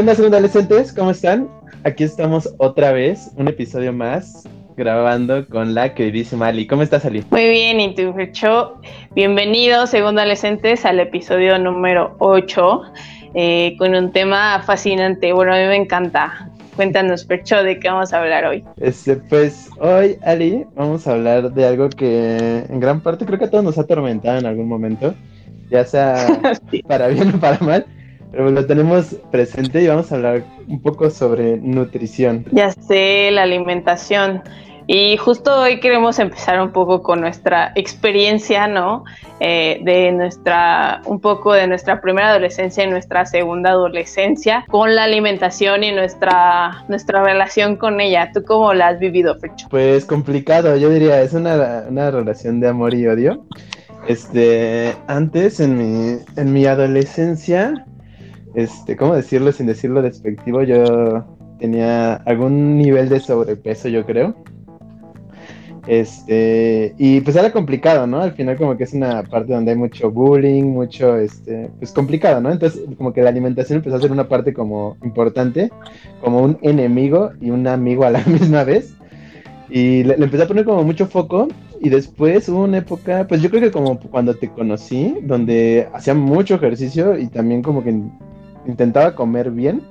onda, segundo adolescentes? ¿Cómo están? Aquí estamos otra vez, un episodio más, grabando con la queridísima Ali. ¿Cómo estás, Ali? Muy bien, y tú, Fercho. Bienvenidos, segundo adolescentes, al episodio número 8, eh, con un tema fascinante. Bueno, a mí me encanta. Cuéntanos, Percho, de qué vamos a hablar hoy. Este, pues hoy, Ali, vamos a hablar de algo que en gran parte creo que a todos nos ha atormentado en algún momento, ya sea para bien o para mal, pero lo tenemos presente y vamos a hablar un poco sobre nutrición. Ya sé, la alimentación. Y justo hoy queremos empezar un poco con nuestra experiencia, ¿no? Eh, de nuestra, un poco de nuestra primera adolescencia y nuestra segunda adolescencia con la alimentación y nuestra, nuestra relación con ella. ¿Tú cómo la has vivido, Fecho? Pues complicado, yo diría, es una, una relación de amor y odio. Este, antes en mi, en mi adolescencia, este, ¿cómo decirlo sin decirlo despectivo? Yo tenía algún nivel de sobrepeso, yo creo. Este, y pues era complicado, ¿no? Al final como que es una parte donde hay mucho bullying, mucho, este, pues complicado, ¿no? Entonces como que la alimentación empezó a ser una parte como importante, como un enemigo y un amigo a la misma vez. Y le, le empecé a poner como mucho foco y después hubo una época, pues yo creo que como cuando te conocí, donde hacía mucho ejercicio y también como que intentaba comer bien,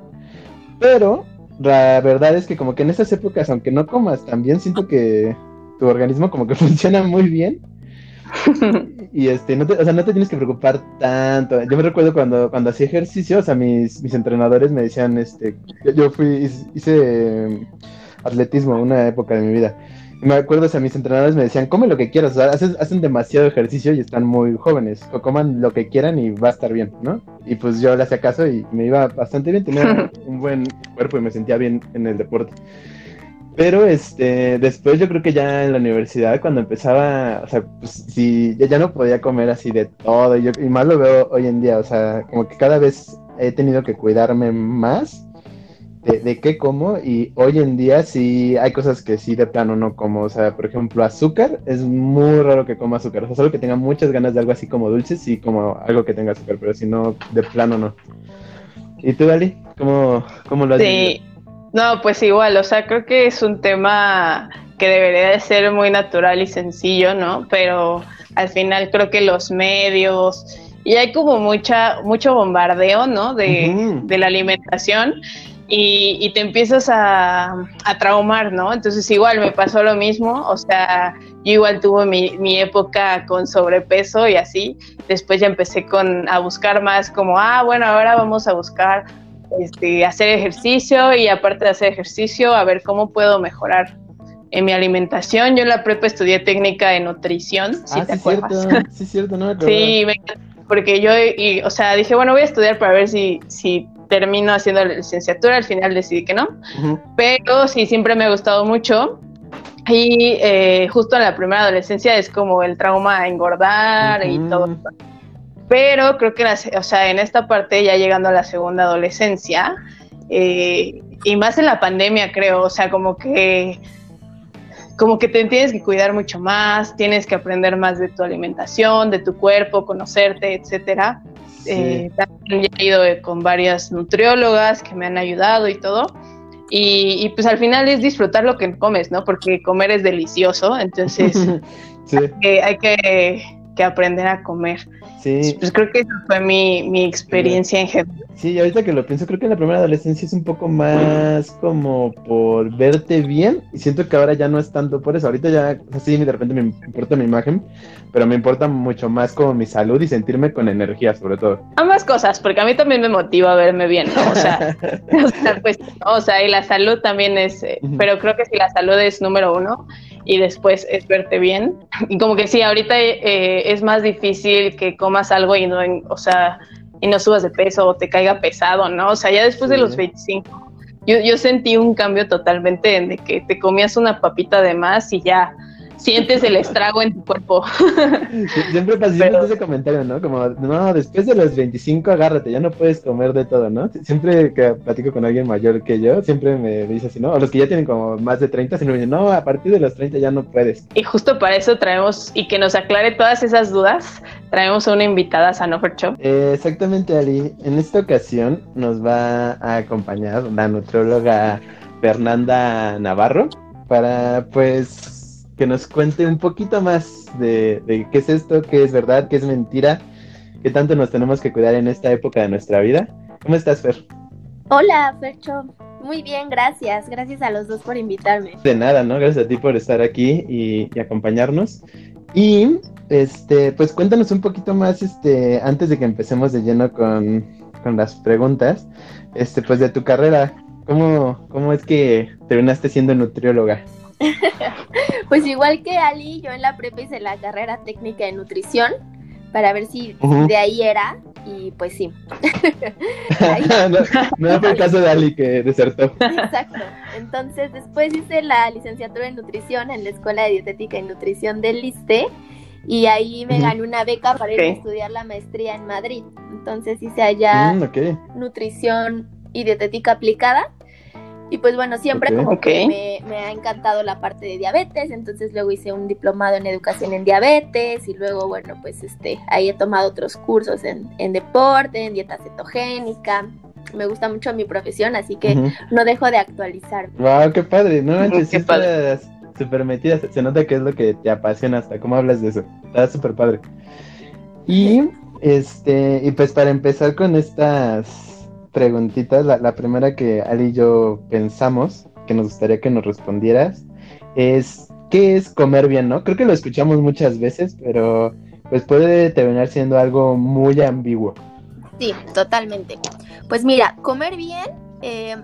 pero la verdad es que como que en esas épocas, aunque no comas también, siento que tu organismo como que funciona muy bien. y este, no te, o sea, no te tienes que preocupar tanto. Yo me recuerdo cuando, cuando hacía ejercicio, o sea, mis, mis entrenadores me decían, este, yo, yo fui, hice um, atletismo una época de mi vida. Me acuerdo, o sea, mis entrenadores me decían, come lo que quieras, o sea, hacen, hacen demasiado ejercicio y están muy jóvenes, o coman lo que quieran y va a estar bien, ¿no? Y pues yo le hacía caso y me iba bastante bien, tenía un buen cuerpo y me sentía bien en el deporte. Pero este, después yo creo que ya en la universidad, cuando empezaba, o sea, pues sí, ya, ya no podía comer así de todo, y, yo, y más lo veo hoy en día, o sea, como que cada vez he tenido que cuidarme más de, de qué como, y hoy en día sí hay cosas que sí de plano no como, o sea, por ejemplo, azúcar, es muy raro que coma azúcar, o sea, solo que tenga muchas ganas de algo así como dulce, sí como algo que tenga azúcar, pero si no, de plano no. ¿Y tú, Dali? ¿Cómo, cómo lo has Sí, vivido? no, pues igual, o sea, creo que es un tema que debería de ser muy natural y sencillo, ¿no? Pero al final creo que los medios y hay como mucha mucho bombardeo, ¿no? De, de la alimentación y, y te empiezas a, a traumar, ¿no? Entonces igual me pasó lo mismo, o sea, yo igual tuve mi, mi época con sobrepeso y así, después ya empecé con a buscar más como, ah, bueno, ahora vamos a buscar este, hacer ejercicio y aparte de hacer ejercicio, a ver cómo puedo mejorar en mi alimentación. Yo en la prepa estudié técnica de nutrición, si ah, te sí, acuerdas. cierto, sí, cierto, no me. Sí, me porque yo, y, o sea, dije, bueno, voy a estudiar para ver si, si termino haciendo la licenciatura, al final decidí que no, pero sí, siempre me ha gustado mucho. Y eh, justo en la primera adolescencia es como el trauma a engordar y todo eso. Pero creo que, la se- o sea, en esta parte, ya llegando a la segunda adolescencia, eh, y más en la pandemia, creo, o sea, como que como que te tienes que cuidar mucho más, tienes que aprender más de tu alimentación, de tu cuerpo, conocerte, etcétera. Sí. Eh, también he ido eh, con varias nutriólogas que me han ayudado y todo. Y, y, pues al final es disfrutar lo que comes, ¿no? Porque comer es delicioso, entonces sí, hay que, que aprender a comer. sí, Pues creo que esa fue mi, mi experiencia en general. sí, ahorita que lo pienso, creo que en la primera adolescencia es un poco más como por verte bien, y siento que ahora ya no es tanto por eso, ahorita ya, o sea, sí, de repente me importa mi imagen, pero me importa mucho más como mi salud y sentirme con energía, sobre todo. Ambas cosas, porque a mí también me motiva verme bien, ¿no? O sea, o sea, pues, o sea, y la salud también es, eh, pero creo que si la salud es número uno y después es verte bien, y como que sí, ahorita eh, es más difícil que comas algo y no, o sea, y no subas de peso o te caiga pesado, ¿no? O sea, ya después de los 25, yo, yo sentí un cambio totalmente en de que te comías una papita de más y ya sientes el estrago en tu cuerpo. Siempre pasa ese comentario, ¿no? Como, no, después de los 25 agárrate, ya no puedes comer de todo, ¿no? Siempre que platico con alguien mayor que yo, siempre me dice así, ¿no? O los que ya tienen como más de 30, siempre me dicen, no, a partir de los 30 ya no puedes. Y justo para eso traemos, y que nos aclare todas esas dudas, traemos a una invitada a Sanofer Show. Eh, exactamente, Ali. En esta ocasión nos va a acompañar la nutrióloga Fernanda Navarro para, pues, que nos cuente un poquito más de, qué es esto, qué es verdad, qué es mentira, qué tanto nos tenemos que cuidar en esta época de nuestra vida. ¿Cómo estás, Fer? Hola, Fercho. Muy bien, gracias. Gracias a los dos por invitarme. De nada, ¿no? Gracias a ti por estar aquí y, acompañarnos. Y, este, pues cuéntanos un poquito más, este, antes de que empecemos de lleno con, con las preguntas, este, pues de tu carrera. ¿Cómo, ¿Cómo es que terminaste siendo nutrióloga? pues igual que Ali, yo en la prepa hice la carrera técnica de nutrición para ver si de ahí era y pues sí. no, fue el caso de Ali que desertó. Exacto. Entonces después hice la licenciatura en nutrición en la Escuela de Dietética y Nutrición del LISTE y ahí me gané una beca para ir a estudiar la maestría en Madrid. Entonces hice allá mm, nutrición y dietética aplicada y pues bueno, siempre como que me, ha encantado la parte de diabetes, entonces luego hice un diplomado en educación en diabetes y luego bueno, pues este, ahí he tomado otros cursos en, en deporte, en dieta cetogénica. Me gusta mucho mi profesión, así que no dejo de actualizar. Wow, qué padre, no manches, qué padre. Súper metida, se nota que es lo que te apasiona hasta cómo hablas de eso. Está súper padre. Y este, y pues para empezar con estas preguntitas. La, primera que Ali y yo pensamos, que nos gustaría que nos respondieras, es ¿qué es comer bien, no? Creo que lo escuchamos muchas veces, pero pues puede terminar siendo algo muy ambiguo. Sí, totalmente. Pues mira, comer bien eh,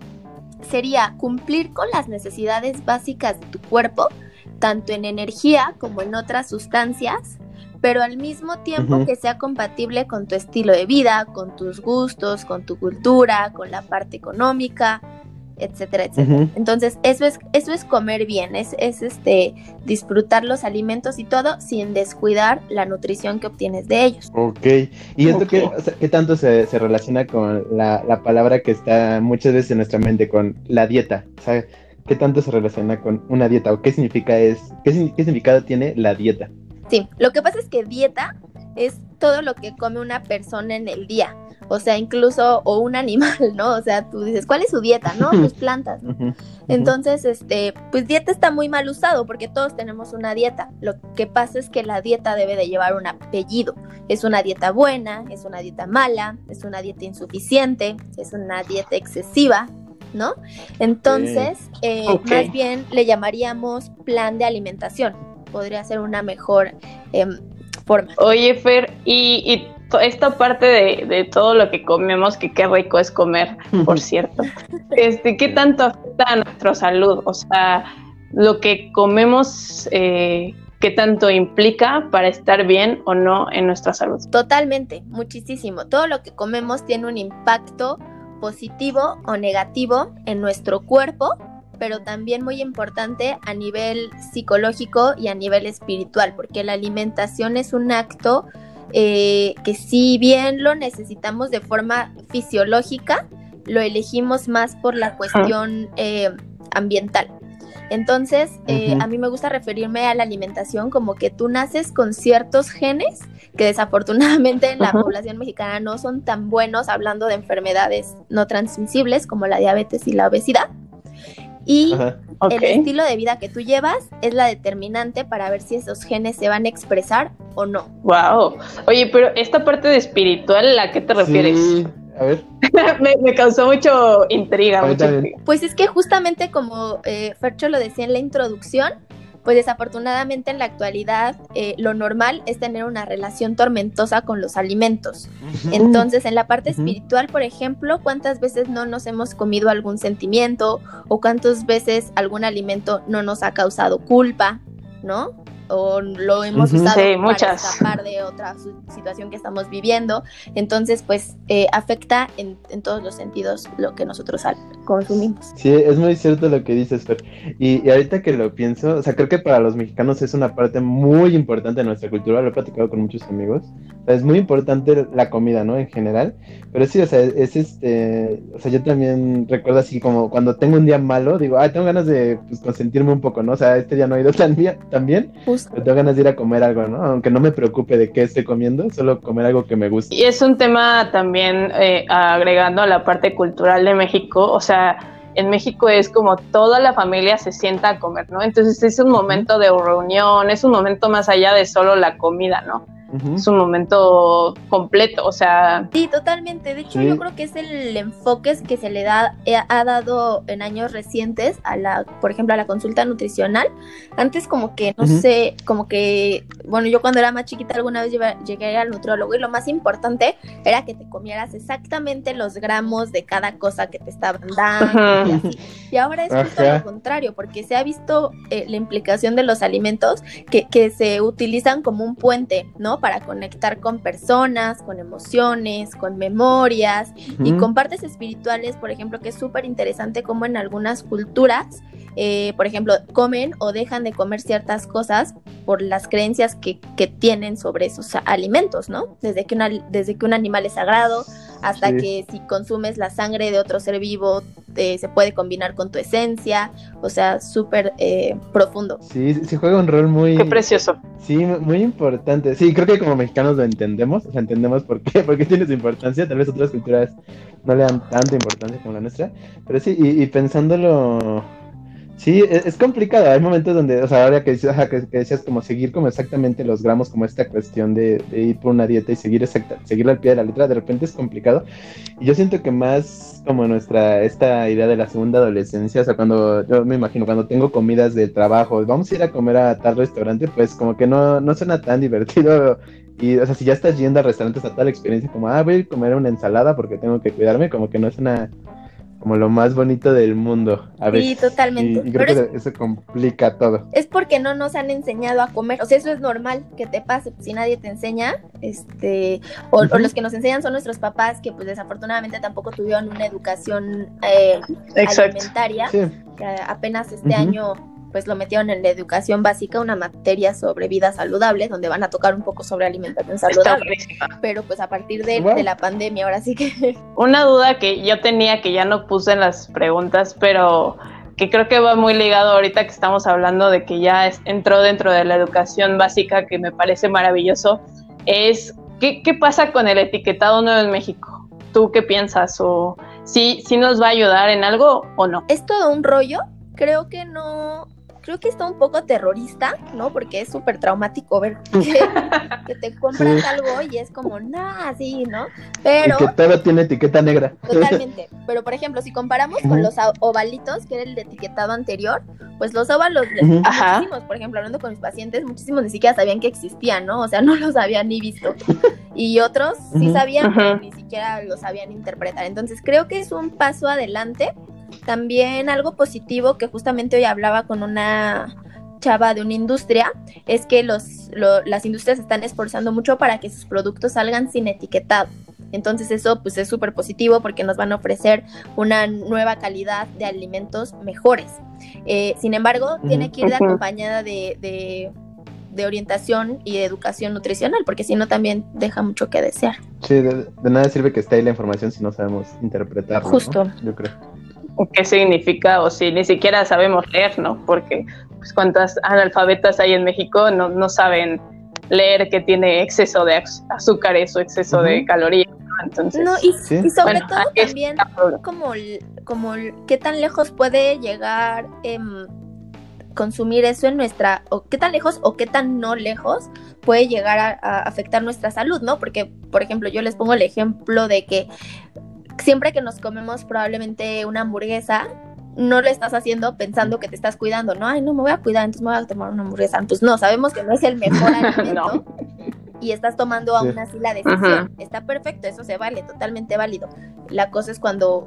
sería cumplir con las necesidades básicas de tu cuerpo, tanto en energía como en otras sustancias, pero al mismo tiempo que sea compatible con tu estilo de vida, con tus gustos, con tu cultura, con la parte económica, etcétera, etcétera. Entonces, eso es, eso es comer bien, es, es este disfrutar los alimentos y todo sin descuidar la nutrición que obtienes de ellos. Ok. ¿Y esto Qué, tanto se, relaciona con la, palabra que está muchas veces en nuestra mente, con la dieta? ¿qué tanto se relaciona con una dieta? ¿O qué significa es, qué significado tiene la dieta? Sí, lo que pasa es que dieta es todo lo que come una persona en el día, o sea, incluso, o un animal, ¿no? O sea, tú dices, ¿cuál es su dieta? No, sus plantas, Entonces, este, pues dieta está muy mal usado porque todos tenemos una dieta. Lo que pasa es que la dieta debe de llevar un apellido. Es una dieta buena, es una dieta mala, es una dieta insuficiente, es una dieta excesiva, ¿no? Entonces, eh, más bien le llamaríamos plan de alimentación podría ser una mejor em, forma. Oye, Fer, y, esta parte de, todo lo que comemos, que qué rico es comer, por cierto, este, ¿qué tanto afecta a nuestra salud? O sea, lo que comemos, eh, ¿qué tanto implica para estar bien o no en nuestra salud? Totalmente, muchísimo. Todo lo que comemos tiene un impacto positivo o negativo en nuestro cuerpo pero también muy importante a nivel psicológico y a nivel espiritual, porque la alimentación es un acto eh, que si bien lo necesitamos de forma fisiológica, lo elegimos más por la cuestión eh, ambiental. Entonces, eh, a mí me gusta referirme a la alimentación como que tú naces con ciertos genes que desafortunadamente en la población mexicana no son tan buenos hablando de enfermedades no transmisibles como la diabetes y la obesidad y el estilo de vida que tú llevas es la determinante para ver si esos genes se van a expresar o no. Wow. Oye, pero esta parte de espiritual, ¿a qué te refieres? Sí. A ver. me, causó mucho intriga. Pues es que justamente como eh, Fercho lo decía en la introducción, pues desafortunadamente en la actualidad eh, lo normal es tener una relación tormentosa con los alimentos. Entonces, en la parte espiritual, por ejemplo, ¿cuántas veces no nos hemos comido algún sentimiento o cuántas veces algún alimento no nos ha causado culpa, ¿no? O lo hemos usado para escapar de otra situación que estamos viviendo. Entonces, pues eh, afecta en, todos los sentidos lo que nosotros consumimos. Sí, es muy cierto lo que dices, Fer. Y, ahorita que lo pienso, o sea, creo que para los mexicanos es una parte muy importante de nuestra cultura, lo he platicado con muchos amigos. es muy importante la comida, ¿no? En general. Pero sí, o sea, es este, o sea, yo también recuerdo así como cuando tengo un día malo, digo, ay, tengo ganas de pues, consentirme un poco, ¿no? O sea, este día no he ido tan bien, tan bien pero tengo ganas de ir a comer algo, ¿no? Aunque no me preocupe de qué estoy comiendo, solo comer algo que me guste. Y es un tema también eh, agregando a la parte cultural de México, o sea, en México es como toda la familia se sienta a comer, ¿no? Entonces es un momento de reunión, es un momento más allá de solo la comida, ¿no? Es un momento completo, o sea... Sí, totalmente. De hecho, yo creo que es el enfoque que se le da, eh, ha dado en años recientes a la, por ejemplo, a la consulta nutricional. Antes como que, no sé, como que, bueno, yo cuando era más chiquita alguna vez llegué al nutriólogo y lo más importante era que te comieras exactamente los gramos de cada cosa que te estaban dando y así. Y ahora es justo lo contrario, porque se ha visto eh, la implicación de los alimentos que, que se utilizan como un puente, ¿no? Para conectar con personas, con emociones, con memorias y con partes espirituales, por ejemplo, que es súper interesante como en algunas culturas, eh, por ejemplo, comen o dejan de comer ciertas cosas por las creencias que, que tienen sobre esos alimentos, ¿no? Desde que, una, desde que un animal es sagrado hasta que si consumes la sangre de otro ser vivo eh, se puede combinar con tu esencia, o sea, súper eh, profundo. Sí, sí juega un rol muy... Qué precioso. Sí, muy importante. Sí, creo que como mexicanos lo entendemos, o sea, entendemos por qué, por qué tiene su importancia, tal vez otras culturas no le dan tanta importancia como la nuestra, pero sí, y, y pensándolo Sí, e-, es, complicado. Hay momentos donde, o sea, ahora que, decías como seguir como exactamente los gramos, como esta cuestión de, ir por una dieta y seguir exacta, seguirla al pie de la letra, de repente es complicado. Y yo siento que más como nuestra, esta idea de la segunda adolescencia, o sea, cuando yo me imagino, cuando tengo comidas de trabajo, vamos a ir a comer a tal restaurante, pues como que no, no suena tan divertido. Y, o sea, si ya estás yendo a restaurantes a tal experiencia, como, ah, voy a comer una ensalada porque tengo que cuidarme, como que no es una como lo más bonito del mundo. A sí, totalmente. Y, creo que eso complica todo. Es porque no nos han enseñado a comer. O sea, eso es normal que te pase si nadie te enseña. Este, o, los que nos enseñan son nuestros papás que pues desafortunadamente tampoco tuvieron una educación eh, alimentaria. Que apenas este año pues lo metieron en la educación básica, una materia sobre vida saludable, donde van a tocar un poco sobre alimentación saludable. Pero pues a partir de, la pandemia, ahora sí que... Una duda que yo tenía que ya no puse en las preguntas, pero que creo que va muy ligado ahorita que estamos hablando de que ya entró dentro de la educación básica, que me parece maravilloso, es ¿qué, qué pasa con el etiquetado nuevo en México? ¿Tú qué piensas? ¿O si sí nos va a ayudar en algo o no? Es todo un rollo. Creo que no, creo que está un poco terrorista, ¿no? Porque es súper traumático ver que, te compras algo y es como, nah, sí, ¿no? Pero... Y que todo tiene etiqueta negra. Totalmente. Pero, por ejemplo, si comparamos con los ovalitos, que era el de etiquetado anterior, pues los óvalos, muchísimos, por ejemplo, hablando con mis pacientes, muchísimos ni siquiera sabían que existían, ¿no? O sea, no los habían ni visto. Y otros sí sabían, pero ni siquiera los sabían interpretar. Entonces, creo que es un paso adelante también algo positivo que justamente hoy hablaba con una chava de una industria es que los, las industrias están esforzando mucho para que sus productos salgan sin etiquetado. Entonces eso pues es súper positivo porque nos van a ofrecer una nueva calidad de alimentos mejores. Eh, sin embargo, tiene que ir acompañada de, de, orientación y de educación nutricional, porque si no también deja mucho que desear. Sí, de, nada sirve que esté ahí la información si no sabemos interpretarla. Justo. Yo creo qué significa o si ni siquiera sabemos leer, ¿no? Porque pues cuántas analfabetas hay en México no, no saben leer que tiene exceso de azúcares o exceso de calorías. Entonces, no, y, sobre todo también como, como qué tan lejos puede llegar em, consumir eso en nuestra, o qué tan lejos o qué tan no lejos puede llegar a, afectar nuestra salud, ¿no? Porque, por ejemplo, yo les pongo el ejemplo de que siempre que nos comemos probablemente una hamburguesa, no lo estás haciendo pensando que te estás cuidando, ¿no? Ay, no me voy a cuidar, entonces me voy a tomar una hamburguesa. Pues no, sabemos que no es el mejor alimento. Y estás tomando aún así la decisión. Está perfecto, eso se vale, totalmente válido. La cosa es cuando,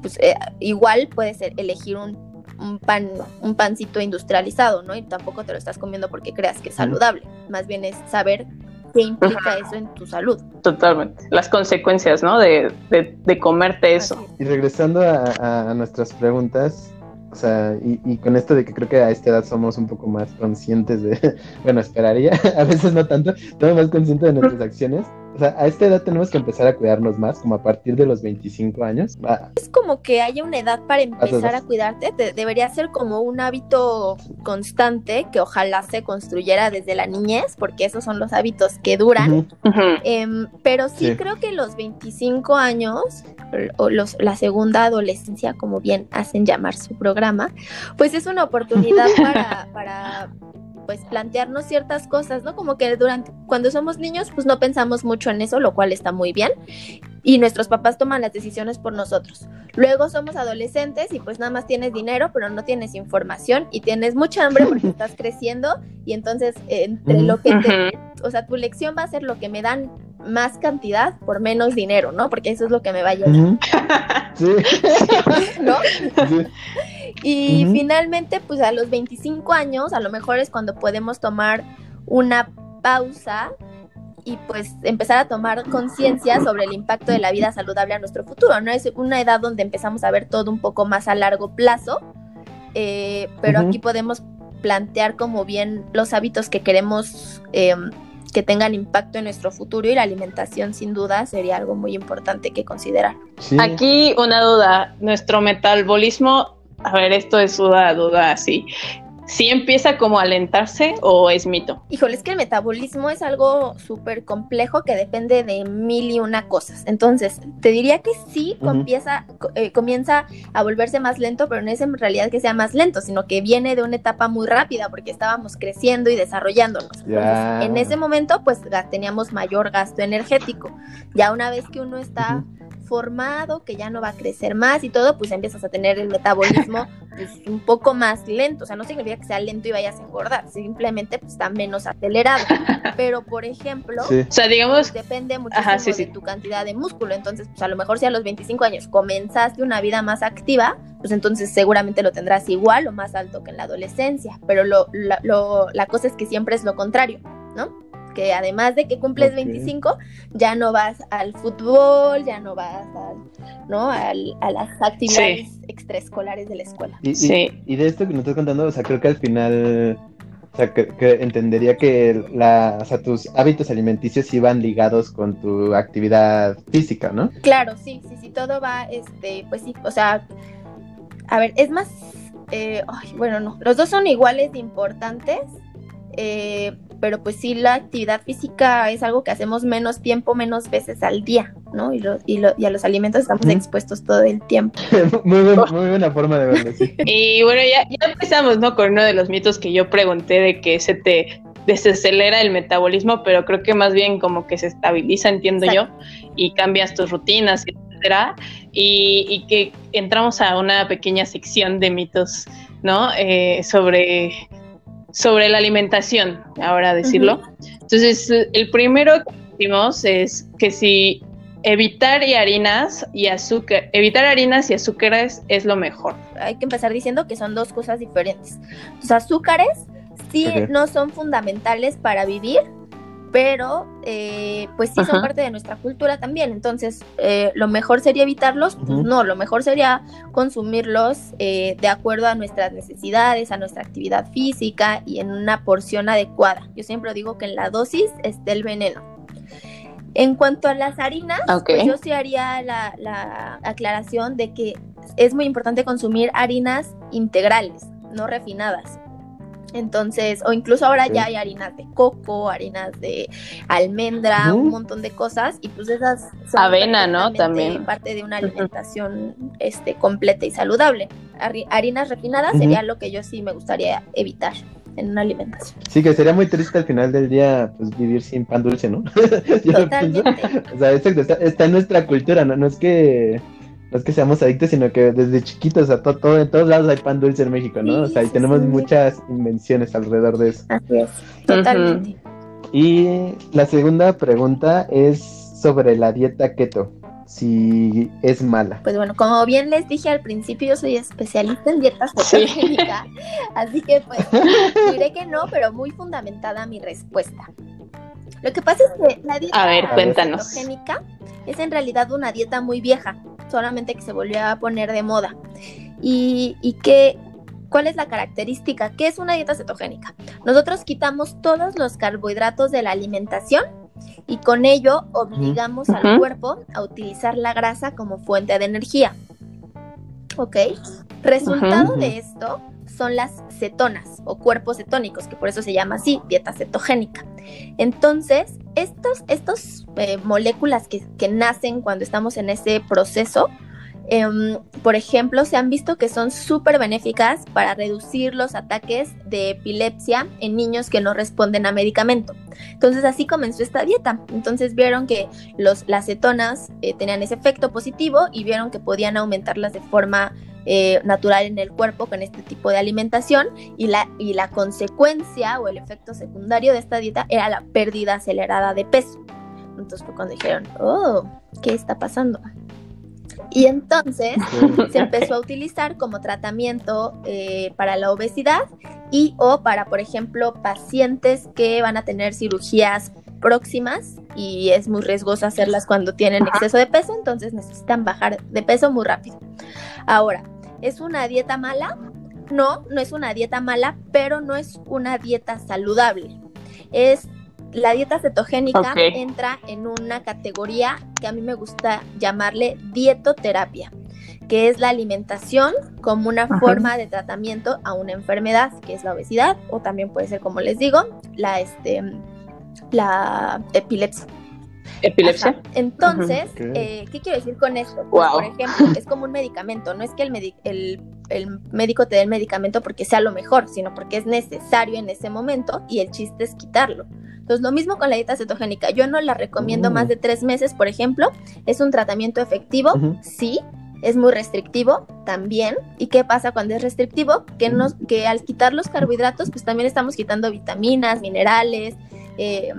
pues, eh, igual puedes elegir un, un pan, un pancito industrializado, ¿no? Y tampoco te lo estás comiendo porque creas que es saludable. Más bien es saber qué implica eso en tu salud. Totalmente. Las consecuencias, ¿no? De, de, comerte eso. Y regresando a, a, nuestras preguntas, o sea, y, y, con esto de que creo que a esta edad somos un poco más conscientes de, bueno, esperaría, a veces no tanto, somos más conscientes de nuestras acciones. O sea, a esta edad tenemos que empezar a cuidarnos más, como a partir de los 25 años. Es como que haya una edad para empezar a cuidarte. debería ser como un hábito constante que ojalá se construyera desde la niñez, porque esos son los hábitos que duran. Em, pero sí, creo que los 25 años, o los, la segunda adolescencia, como bien hacen llamar su programa, pues es una oportunidad para, para pues plantearnos ciertas cosas, ¿no? Como que durante cuando somos niños pues no pensamos mucho en eso, lo cual está muy bien. Y nuestros papás toman las decisiones por nosotros. Luego somos adolescentes y pues nada más tienes dinero, pero no tienes información y tienes mucha hambre porque estás creciendo y entonces entre lo que te, o sea, tu lección va a ser lo que me dan más cantidad por menos dinero, ¿no? Porque eso es lo que me va a llevar. Sí. ¿No? Sí. Y finalmente, pues a los 25 años, a lo mejor es cuando podemos tomar una pausa y pues empezar a tomar conciencia sobre el impacto de la vida saludable a nuestro futuro, ¿no? Es una edad donde empezamos a ver todo un poco más a largo plazo, eh, pero aquí podemos plantear como bien los hábitos que queremos em, que tengan impacto en nuestro futuro y la alimentación sin duda sería algo muy importante que considerar. Aquí una duda, nuestro metabolismo, a ver, esto es duda, duda así. ¿Sí empieza como a alentarse o es mito? Híjole, es que el metabolismo es algo súper complejo que depende de mil y una cosas. Entonces, te diría que sí comienza, eh, comienza a volverse más lento, pero no es en realidad que sea más lento, sino que viene de una etapa muy rápida porque estábamos creciendo y desarrollándonos. en ese momento, pues teníamos mayor gasto energético. Ya una vez que uno está formado, que ya no va a crecer más y todo, pues empiezas a tener el metabolismo pues, un poco más lento. O sea, no significa que sea lento y vayas a engordar, simplemente pues, está menos acelerado. Pero, por ejemplo, o sea, digamos, depende muchísimo de tu cantidad de músculo. Entonces, pues a lo mejor si a los 25 años comenzaste una vida más activa, pues entonces seguramente lo tendrás igual o más alto que en la adolescencia. Pero lo, lo, la cosa es que siempre es lo contrario, ¿no? Que además de que cumples 25, ya no vas al fútbol, ya no vas ¿no? a las actividades extraescolares de la escuela. Y, sí. y, de esto que nos estás contando, o sea, creo que al final, o sea, que, entendería que la, o sea, tus hábitos alimenticios iban ligados con tu actividad física, ¿no? Claro, sí, sí, sí, todo va, este, pues sí, o sea, a ver, es más, eh, bueno, no, los dos son iguales de importantes, eh, pero pues sí la actividad física es algo que hacemos menos tiempo, menos veces al día, ¿no? Y, y, a los alimentos estamos expuestos todo el tiempo. muy, muy, buena forma de verlo, sí. Y bueno, ya, ya empezamos, ¿no? Con uno de los mitos que yo pregunté de que se te desacelera el metabolismo, pero creo que más bien como que se estabiliza, entiendo yo, y cambias tus rutinas, etcétera, y, y, que entramos a una pequeña sección de mitos, ¿no? Eh, sobre sobre la alimentación, ahora decirlo. Entonces, el primero que decimos es que si evitar harinas y azúcar, evitar harinas y azúcares es lo mejor. Hay que empezar diciendo que son dos cosas diferentes. Los azúcares sí no son fundamentales para vivir, pero eh, pues sí son parte de nuestra cultura también. Entonces, eh, lo mejor sería evitarlos, pues no, lo mejor sería consumirlos eh, de acuerdo a nuestras necesidades, a nuestra actividad física y en una porción adecuada. Yo siempre digo que en la dosis esté el veneno. En cuanto a las harinas, pues yo sí haría la, la aclaración de que es muy importante consumir harinas integrales, no refinadas. Entonces, o incluso ahora ya hay harinas de coco, harinas de almendra, un montón de cosas y pues esas son avena, ¿no? También parte de una alimentación este completa y saludable. harinas refinadas sería lo que yo sí me gustaría evitar en una alimentación. Sí, que sería muy triste al final del día pues vivir sin pan dulce, ¿no? Totalmente. o sea, está, está en nuestra cultura, ¿no? No es que no es que seamos adictos, sino que desde chiquitos, a todo, en todos lados hay pan dulce en México, ¿no? o sea, y tenemos muchas invenciones alrededor de eso. Así es, totalmente. Y la segunda pregunta es sobre la dieta keto. si es mala. Pues bueno, como bien les dije al principio, yo soy especialista en dieta cetogénica, así que pues diré que no, pero muy fundamentada mi respuesta. Lo que pasa es que la dieta a ver, cuéntanos. cetogénica es en realidad una dieta muy vieja, solamente que se volvió a poner de moda. Y, y que, ¿cuál es la característica? ¿Qué es una dieta cetogénica? Nosotros quitamos todos los carbohidratos de la alimentación y con ello obligamos al cuerpo a utilizar la grasa como fuente de energía. ¿Ok? Resultado de esto son las cetonas o cuerpos cetónicos, que por eso se llama así, dieta cetogénica. Entonces, estos, estos eh, moléculas que, que nacen cuando estamos en ese proceso Em, por ejemplo, se han visto que son súper benéficas para reducir los ataques de epilepsia en niños que no responden a medicamento. Entonces así comenzó esta dieta. Entonces vieron que los, las cetonas eh, tenían ese efecto positivo y vieron que podían aumentarlas de forma eh, natural en el cuerpo con este tipo de alimentación y la, y la consecuencia o el efecto secundario de esta dieta era la pérdida acelerada de peso. Entonces fue cuando dijeron, oh, ¿qué está pasando? Y entonces se empezó a utilizar como tratamiento eh, para la obesidad y o para, por ejemplo, pacientes que van a tener cirugías próximas y es muy riesgoso hacerlas cuando tienen exceso de peso, entonces necesitan bajar de peso muy rápido. Ahora, ¿es una dieta mala? No, no es una dieta mala, pero no es una dieta saludable. Es la dieta cetogénica entra en una categoría que a mí me gusta llamarle dietoterapia, que es la alimentación como una forma de tratamiento a una enfermedad, que es la obesidad, o también puede ser, como les digo, la, este, la epilepsia. ¿Epilepsia? Entonces, eh, ¿qué quiero decir con esto? Pues, por ejemplo, es como un medicamento, no es que el, el, el, médico te dé el medicamento porque sea lo mejor, sino porque es necesario en ese momento y el chiste es quitarlo. Entonces, lo mismo con la dieta cetogénica. Yo no la recomiendo más mm. de tres meses, por ejemplo. Es un tratamiento efectivo, sí. Es muy restrictivo también. ¿Y qué pasa cuando es restrictivo? Que, nos, que al quitar los carbohidratos, pues también estamos quitando vitaminas, minerales, eh,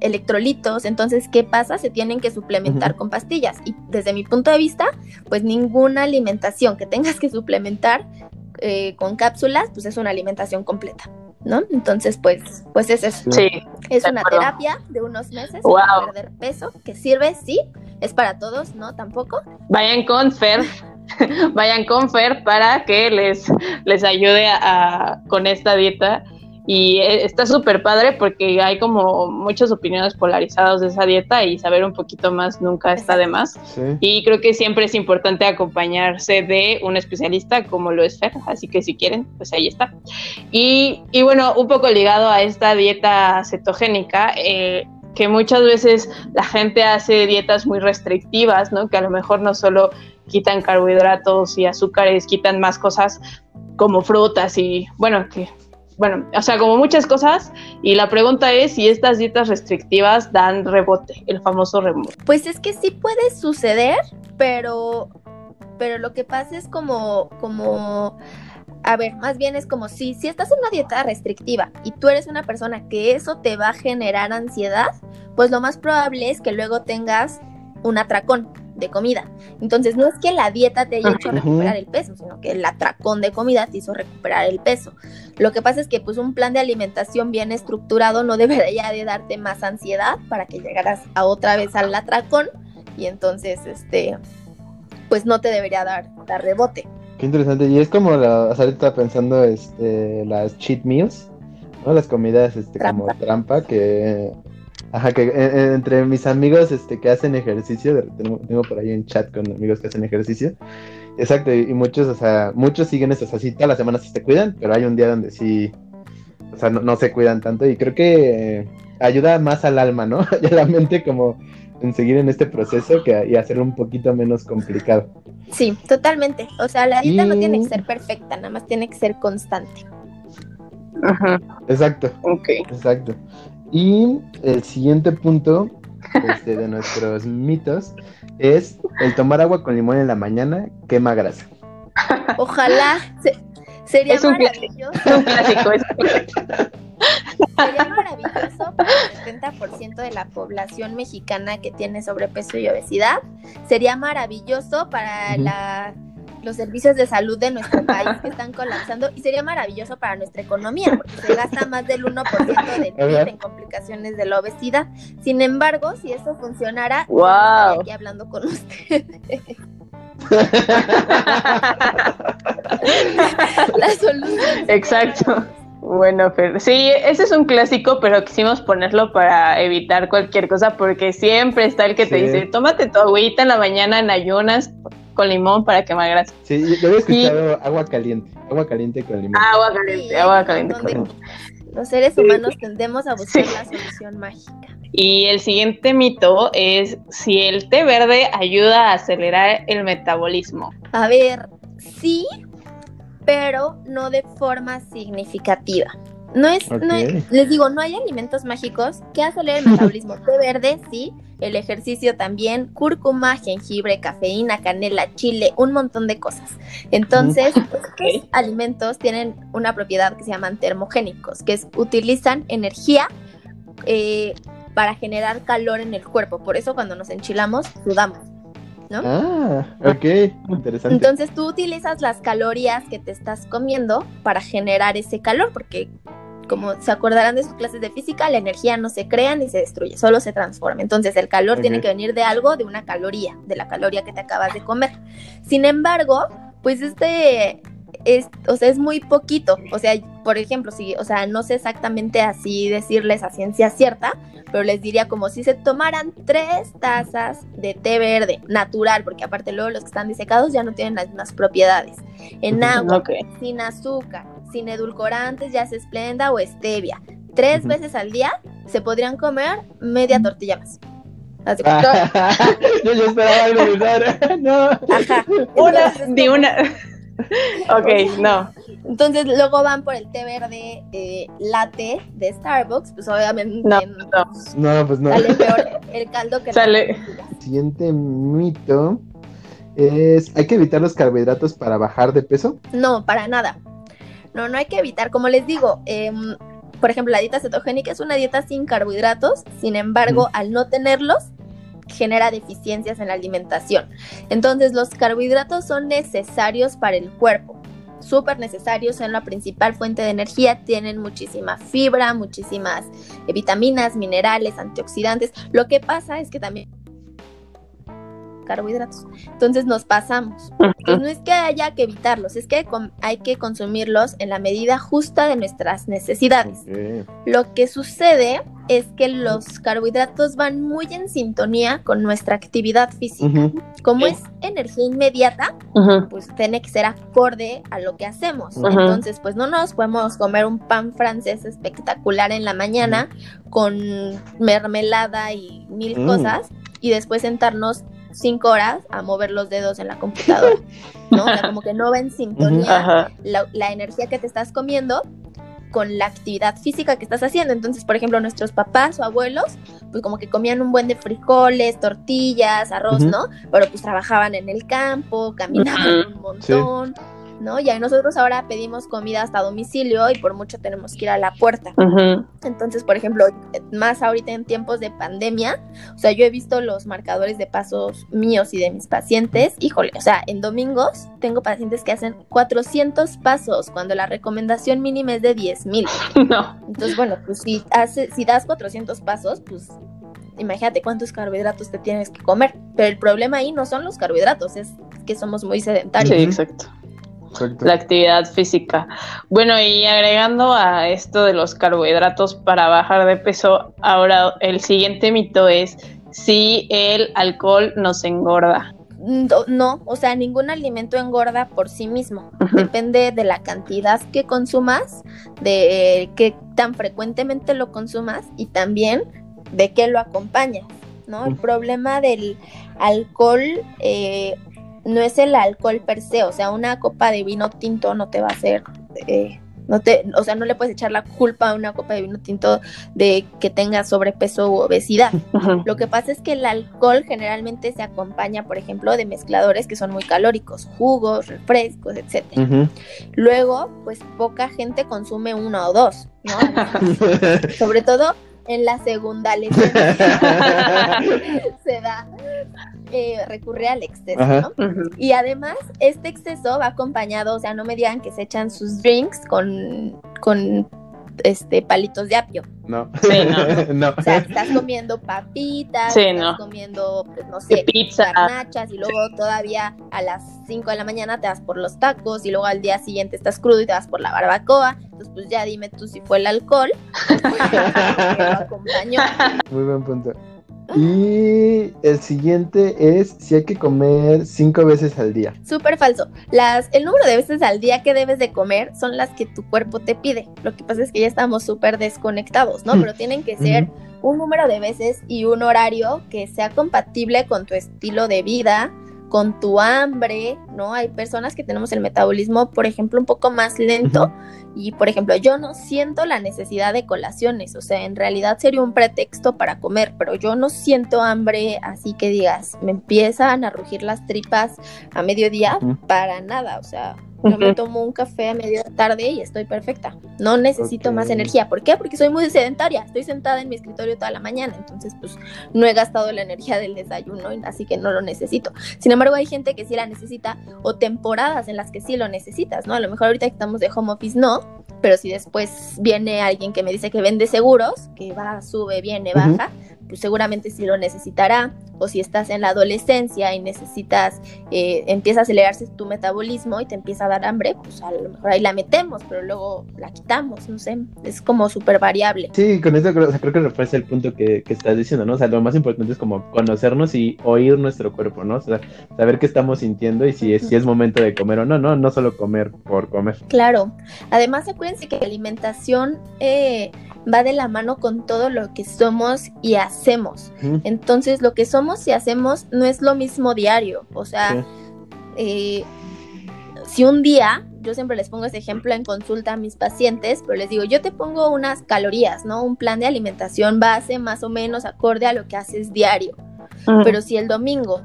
electrolitos. Entonces, ¿qué pasa? Se tienen que suplementar con pastillas. Y desde mi punto de vista, pues ninguna alimentación que tengas que suplementar eh, con cápsulas, pues es una alimentación completa. ¿no? Entonces, pues, pues es eso. Sí, es una terapia de unos meses para perder peso, que sirve, sí, es para todos, ¿no? Tampoco. Vayan con Fer, vayan con Fer para que les, les ayude a, con esta dieta y eh, está súper padre porque hay como muchas opiniones polarizadas de esa dieta y saber un poquito más nunca está de más. Y creo que siempre es importante acompañarse de un especialista como lo es Fer, así que si quieren, pues ahí está. Y, y bueno, un poco ligado a esta dieta cetogénica, eh, que muchas veces la gente hace dietas muy restrictivas, ¿no? Que a lo mejor no solo quitan carbohidratos y azúcares, quitan más cosas como frutas y, bueno, que bueno, o sea, como muchas cosas. Y la pregunta es si estas dietas restrictivas dan rebote, el famoso rebote. Pues es que sí puede suceder, pero, pero lo que pasa es como, como, a ver, más bien es como si, si estás en una dieta restrictiva y tú eres una persona que eso te va a generar ansiedad, pues lo más probable es que luego tengas un atracón de comida. Entonces, no es que la dieta te haya hecho recuperar el peso, sino que el atracón de comida te hizo recuperar el peso. Lo que pasa es que pues un plan de alimentación bien estructurado no debería de darte más ansiedad para que llegaras a otra vez al atracón y entonces este pues no te debería dar, dar rebote. Qué interesante. Y es como la, ahorita pensando este, las cheat meals, ¿no? Las comidas este, como trampa que Ajá, que eh, eh, entre mis amigos este, que hacen ejercicio, tengo, por ahí un chat con amigos que hacen ejercicio. Exacto, y, muchos, o sea, muchos siguen eso, así todas las semanas sí se cuidan, pero hay un día donde sí, o sea, no, se cuidan tanto y creo que eh, ayuda más al alma, ¿no? y a la mente como en seguir en este proceso que, y hacerlo un poquito menos complicado. Sí, totalmente. O sea, la dieta no tiene que ser perfecta, nada más tiene que ser constante. Ajá. Exacto. Ok. Exacto. Y el siguiente punto este, de nuestros mitos es el tomar agua con limón en la mañana quema grasa. Ojalá sería es un Clásico, es sería maravilloso para el 70% de la población mexicana que tiene sobrepeso y obesidad. Sería maravilloso para la los servicios de salud de nuestro país que están colapsando y sería maravilloso para nuestra economía porque se gasta más del 1% del PIB en complicaciones de la obesidad. Sin embargo, si eso funcionara, Guau. estaría aquí hablando con ustedes. La solución. Exacto. Bueno, Fer, sí, ese es un clásico, pero quisimos ponerlo para evitar cualquier cosa, porque siempre está el que te dice, tómate tu agüita en la mañana en ayunas con limón para quemar grasa. Sí, yo había escuchado agua caliente. Agua caliente con limón. Agua Sí, caliente, agua caliente con limón. Los seres humanos tendemos a buscar Sí. la solución mágica. Y el siguiente mito es si el té verde ayuda a acelerar el metabolismo. A ver, sí, pero no de forma significativa. No es, no es- les digo, no hay alimentos mágicos que aceleren el metabolismo. Té verde, sí, el ejercicio también, cúrcuma, jengibre, cafeína, canela, chile, un montón de cosas. Entonces, estos alimentos tienen una propiedad que se llaman termogénicos, que es utilizan energía eh, para generar calor en el cuerpo. Por eso cuando nos enchilamos, sudamos. ¿No? Ah, ok. Interesante. Entonces tú utilizas las calorías que te estás comiendo para generar ese calor, porque como se acordarán de sus clases de física, la energía no se crea ni se destruye, solo se transforma. Entonces el calor tiene que venir de algo, de una caloría, de la caloría que te acabas de comer. Sin embargo, pues este es, o sea, es muy poquito. O sea, por ejemplo, si, o sea, no sé exactamente así decirles a ciencia cierta, pero les diría como si se tomaran tres tazas de té verde natural, porque aparte luego los que están disecados ya no tienen las mismas propiedades, en agua, sin azúcar, sin edulcorantes, ya sea esplenda o stevia, tres veces al día se podrían comer media tortilla más. De cuenta. Ah, yo ya esperaba algo. No. Ajá. Una, Entonces, como- una. ok, no. Entonces luego van por el té verde eh, latte de Starbucks, pues obviamente No, no. No, pues no. sale peor el caldo que Sale. la Siguiente mito es, ¿hay que evitar los carbohidratos para bajar de peso? No, para nada. No, no hay que evitar. Como les digo, em, por ejemplo, la dieta cetogénica es una dieta sin carbohidratos, sin embargo, al no tenerlos, genera deficiencias en la alimentación. Entonces, los carbohidratos son necesarios para el cuerpo. Súper necesarios, son la principal fuente de energía, tienen muchísima fibra, muchísimas eh, vitaminas, minerales, antioxidantes. Lo que pasa es que también carbohidratos. Entonces nos pasamos. Pues no es que haya que evitarlos, es que hay que consumirlos en la medida justa de nuestras necesidades. Ok. Lo que sucede es que los carbohidratos van muy en sintonía con nuestra actividad física. Ujú. Como Sí. es energía inmediata, Ujú. pues tiene que ser acorde a lo que hacemos. Ujú. Entonces, pues no nos podemos comer un pan francés espectacular en la mañana con mermelada y mil Mm. cosas y después sentarnos cinco horas a mover los dedos en la computadora. ¿no? O sea, como que no va en sintonía la, la energía que te estás comiendo con la actividad física que estás haciendo. Entonces, por ejemplo, nuestros papás o abuelos, pues como que comían un buen de frijoles, tortillas, arroz. ¿no? Pero pues trabajaban en el campo, caminaban un montón, ¿no? Y ahí nosotros ahora pedimos comida hasta domicilio y por mucho tenemos que ir a la puerta. Entonces, por ejemplo, más ahorita en tiempos de pandemia, o sea, yo he visto los marcadores de pasos míos y de mis pacientes, híjole, o sea, en domingos tengo pacientes que hacen 400 pasos cuando la recomendación mínima es de 10 mil. No. Entonces, bueno, pues si, hace, si das 400 pasos, pues imagínate cuántos carbohidratos te tienes que comer. Pero el problema ahí no son los carbohidratos, es que somos muy sedentarios. Sí, exacto. Exacto. La actividad física. Bueno, y agregando a esto de los carbohidratos para bajar de peso, ahora el siguiente mito es si el alcohol nos engorda. No, no, o sea, ningún alimento engorda por sí mismo. Depende de la cantidad que consumas, de eh, qué tan frecuentemente lo consumas y también de qué lo acompañas, ¿no? El problema del alcohol eh, no es el alcohol per se, o sea, una copa de vino tinto no te va a hacer eh, No te, o sea, no le puedes echar la culpa a una copa de vino tinto de que tenga sobrepeso u obesidad. Lo que pasa es que el alcohol generalmente se acompaña, por ejemplo, de mezcladores que son muy calóricos, jugos, refrescos, etc. Luego, pues poca gente consume uno o dos, ¿no? Sobre todo en la segunda lección se da eh, recurre al exceso, ¿no? Y además, este exceso va acompañado, o sea, no me digan que se echan sus drinks con, con este palitos de apio. No. Sí, no. O sea, estás comiendo papitas, estás comiendo, pues no sé, pizza. garnachas y luego todavía a las 5 de la mañana te vas por los tacos y luego al día siguiente estás crudo y te vas por la barbacoa. Entonces, pues ya dime tú si fue el alcohol que lo acompañó. Muy buen punto. Y el siguiente es si hay que comer cinco veces al día. Súper falso. Las, el número de veces al día que debes de comer son las que tu cuerpo te pide. Lo que pasa es que ya estamos súper desconectados, ¿no? Pero tienen que ser un número de veces y un horario que sea compatible con tu estilo de vida, con tu hambre, ¿no? Hay personas que tenemos el metabolismo, por ejemplo, un poco más lento y, por ejemplo, yo no siento la necesidad de colaciones, o sea, en realidad sería un pretexto para comer, pero yo no siento hambre, así que digas, me empiezan a rugir las tripas a mediodía, para nada, o sea, yo me tomo un café a media tarde y estoy perfecta. No necesito más energía. ¿Por qué? Porque soy muy sedentaria. Estoy sentada en mi escritorio toda la mañana. Entonces, pues no he gastado la energía del desayuno, así que no lo necesito. Sin embargo, hay gente que sí la necesita o temporadas en las que sí lo necesitas, ¿no? A lo mejor ahorita que estamos de home office no, pero si después viene alguien que me dice que vende seguros, que va, sube, viene, baja, pues seguramente sí lo necesitará. O si estás en la adolescencia y necesitas, eh, empieza a acelerarse tu metabolismo y te empieza a dar hambre, pues a lo mejor ahí la metemos, pero luego la quitamos, no sé, es como súper variable. Sí, con eso creo, creo que refuerza el punto que, que, estás diciendo, ¿no? O sea, lo más importante es como conocernos y oír nuestro cuerpo, ¿no? O sea, saber qué estamos sintiendo y si es, si es momento de comer o no, no, no solo comer por comer. Claro, además acuérdense que la alimentación... Eh, va de la mano con todo lo que somos y hacemos. Entonces, lo que somos y hacemos no es lo mismo diario. O sea, eh, si un día, yo siempre les pongo ese ejemplo en consulta a mis pacientes, pero les digo, yo te pongo unas calorías, ¿no? Un plan de alimentación base más o menos acorde a lo que haces diario. Pero si el domingo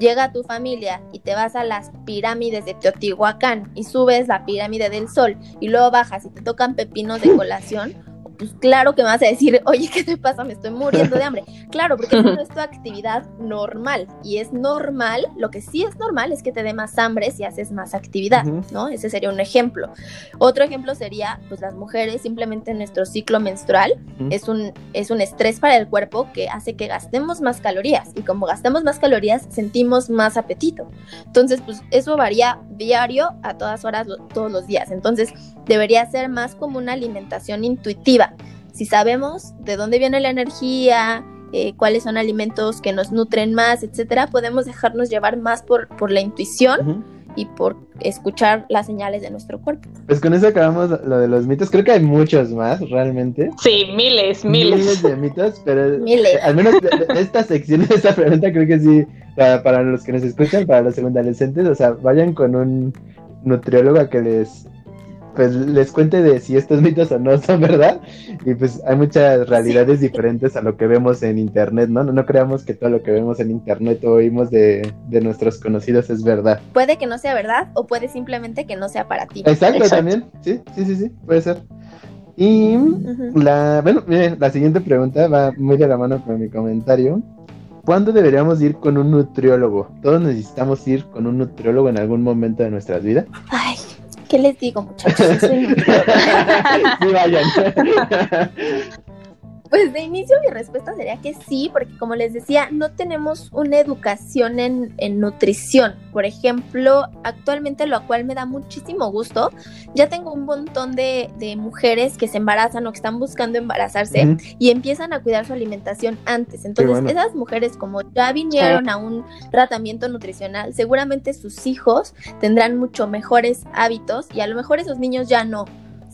llega tu familia y te vas a las pirámides de Teotihuacán y subes la pirámide del sol y luego bajas y te tocan pepinos de colación, pues claro que me vas a decir, oye, ¿qué te pasa? Me estoy muriendo de hambre. Claro, porque no es tu actividad normal. Y es normal, lo que sí es normal es que te dé más hambre si haces más actividad, ¿no? Ese sería un ejemplo. Otro ejemplo sería, pues las mujeres, simplemente nuestro ciclo menstrual es, un, es un estrés para el cuerpo que hace que gastemos más calorías. Y como gastamos más calorías, sentimos más apetito. Entonces, pues eso varía diario a todas horas, todos los días. Entonces, debería ser más como una alimentación intuitiva. Si sabemos de dónde viene la energía, eh, cuáles son alimentos que nos nutren más, etcétera, podemos dejarnos llevar más por, por la intuición. Y por escuchar las señales de nuestro cuerpo. Pues con eso acabamos lo de los mitos. Creo que hay muchos más, realmente. Sí, miles, miles. Miles de mitos, pero al menos de, esta sección, de esta pregunta, creo que sí, para, para los que nos escuchan, para los adolescentes, o sea, vayan con un nutriólogo a que les pues les cuente de si estos mitos o no son verdad. Y pues hay muchas realidades diferentes a lo que vemos en internet, ¿no? ¿no? creamos que todo lo que vemos en internet o oímos de, nuestros conocidos es verdad. Puede que no sea verdad o puede simplemente que no sea para ti. Exacto, también. Sí, sí, sí, sí, puede ser. Y la, bueno, la siguiente pregunta va muy de la mano con mi comentario. ¿Cuándo deberíamos ir con un nutriólogo? Todos necesitamos ir con un nutriólogo en algún momento de nuestras vidas. Ay, ¿Qué les digo, muchachos? sí, vayan. Pues de inicio mi respuesta sería que sí, porque como les decía, no tenemos una educación en, nutrición. Por ejemplo, actualmente lo cual me da muchísimo gusto, ya tengo un montón de, mujeres que se embarazan o que están buscando embarazarse y empiezan a cuidar su alimentación antes. Entonces, esas mujeres como ya vinieron a un tratamiento nutricional, seguramente sus hijos tendrán mucho mejores hábitos y a lo mejor esos niños ya no.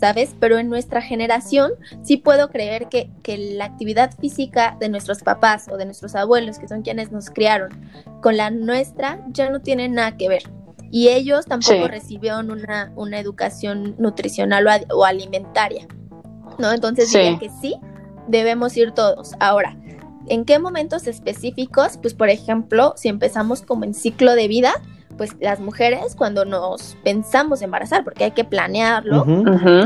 ¿Sabes? Pero en nuestra generación sí puedo creer que, la actividad física de nuestros papás o de nuestros abuelos, que son quienes nos criaron, con la nuestra ya no tiene nada que ver. y ellos tampoco recibieron una, una educación nutricional o, alimentaria, ¿no? Entonces diría que sí, debemos ir todos. Ahora, ¿en qué momentos específicos? Pues por ejemplo, si empezamos como en ciclo de vida, pues las mujeres cuando nos pensamos embarazar, porque hay que planearlo,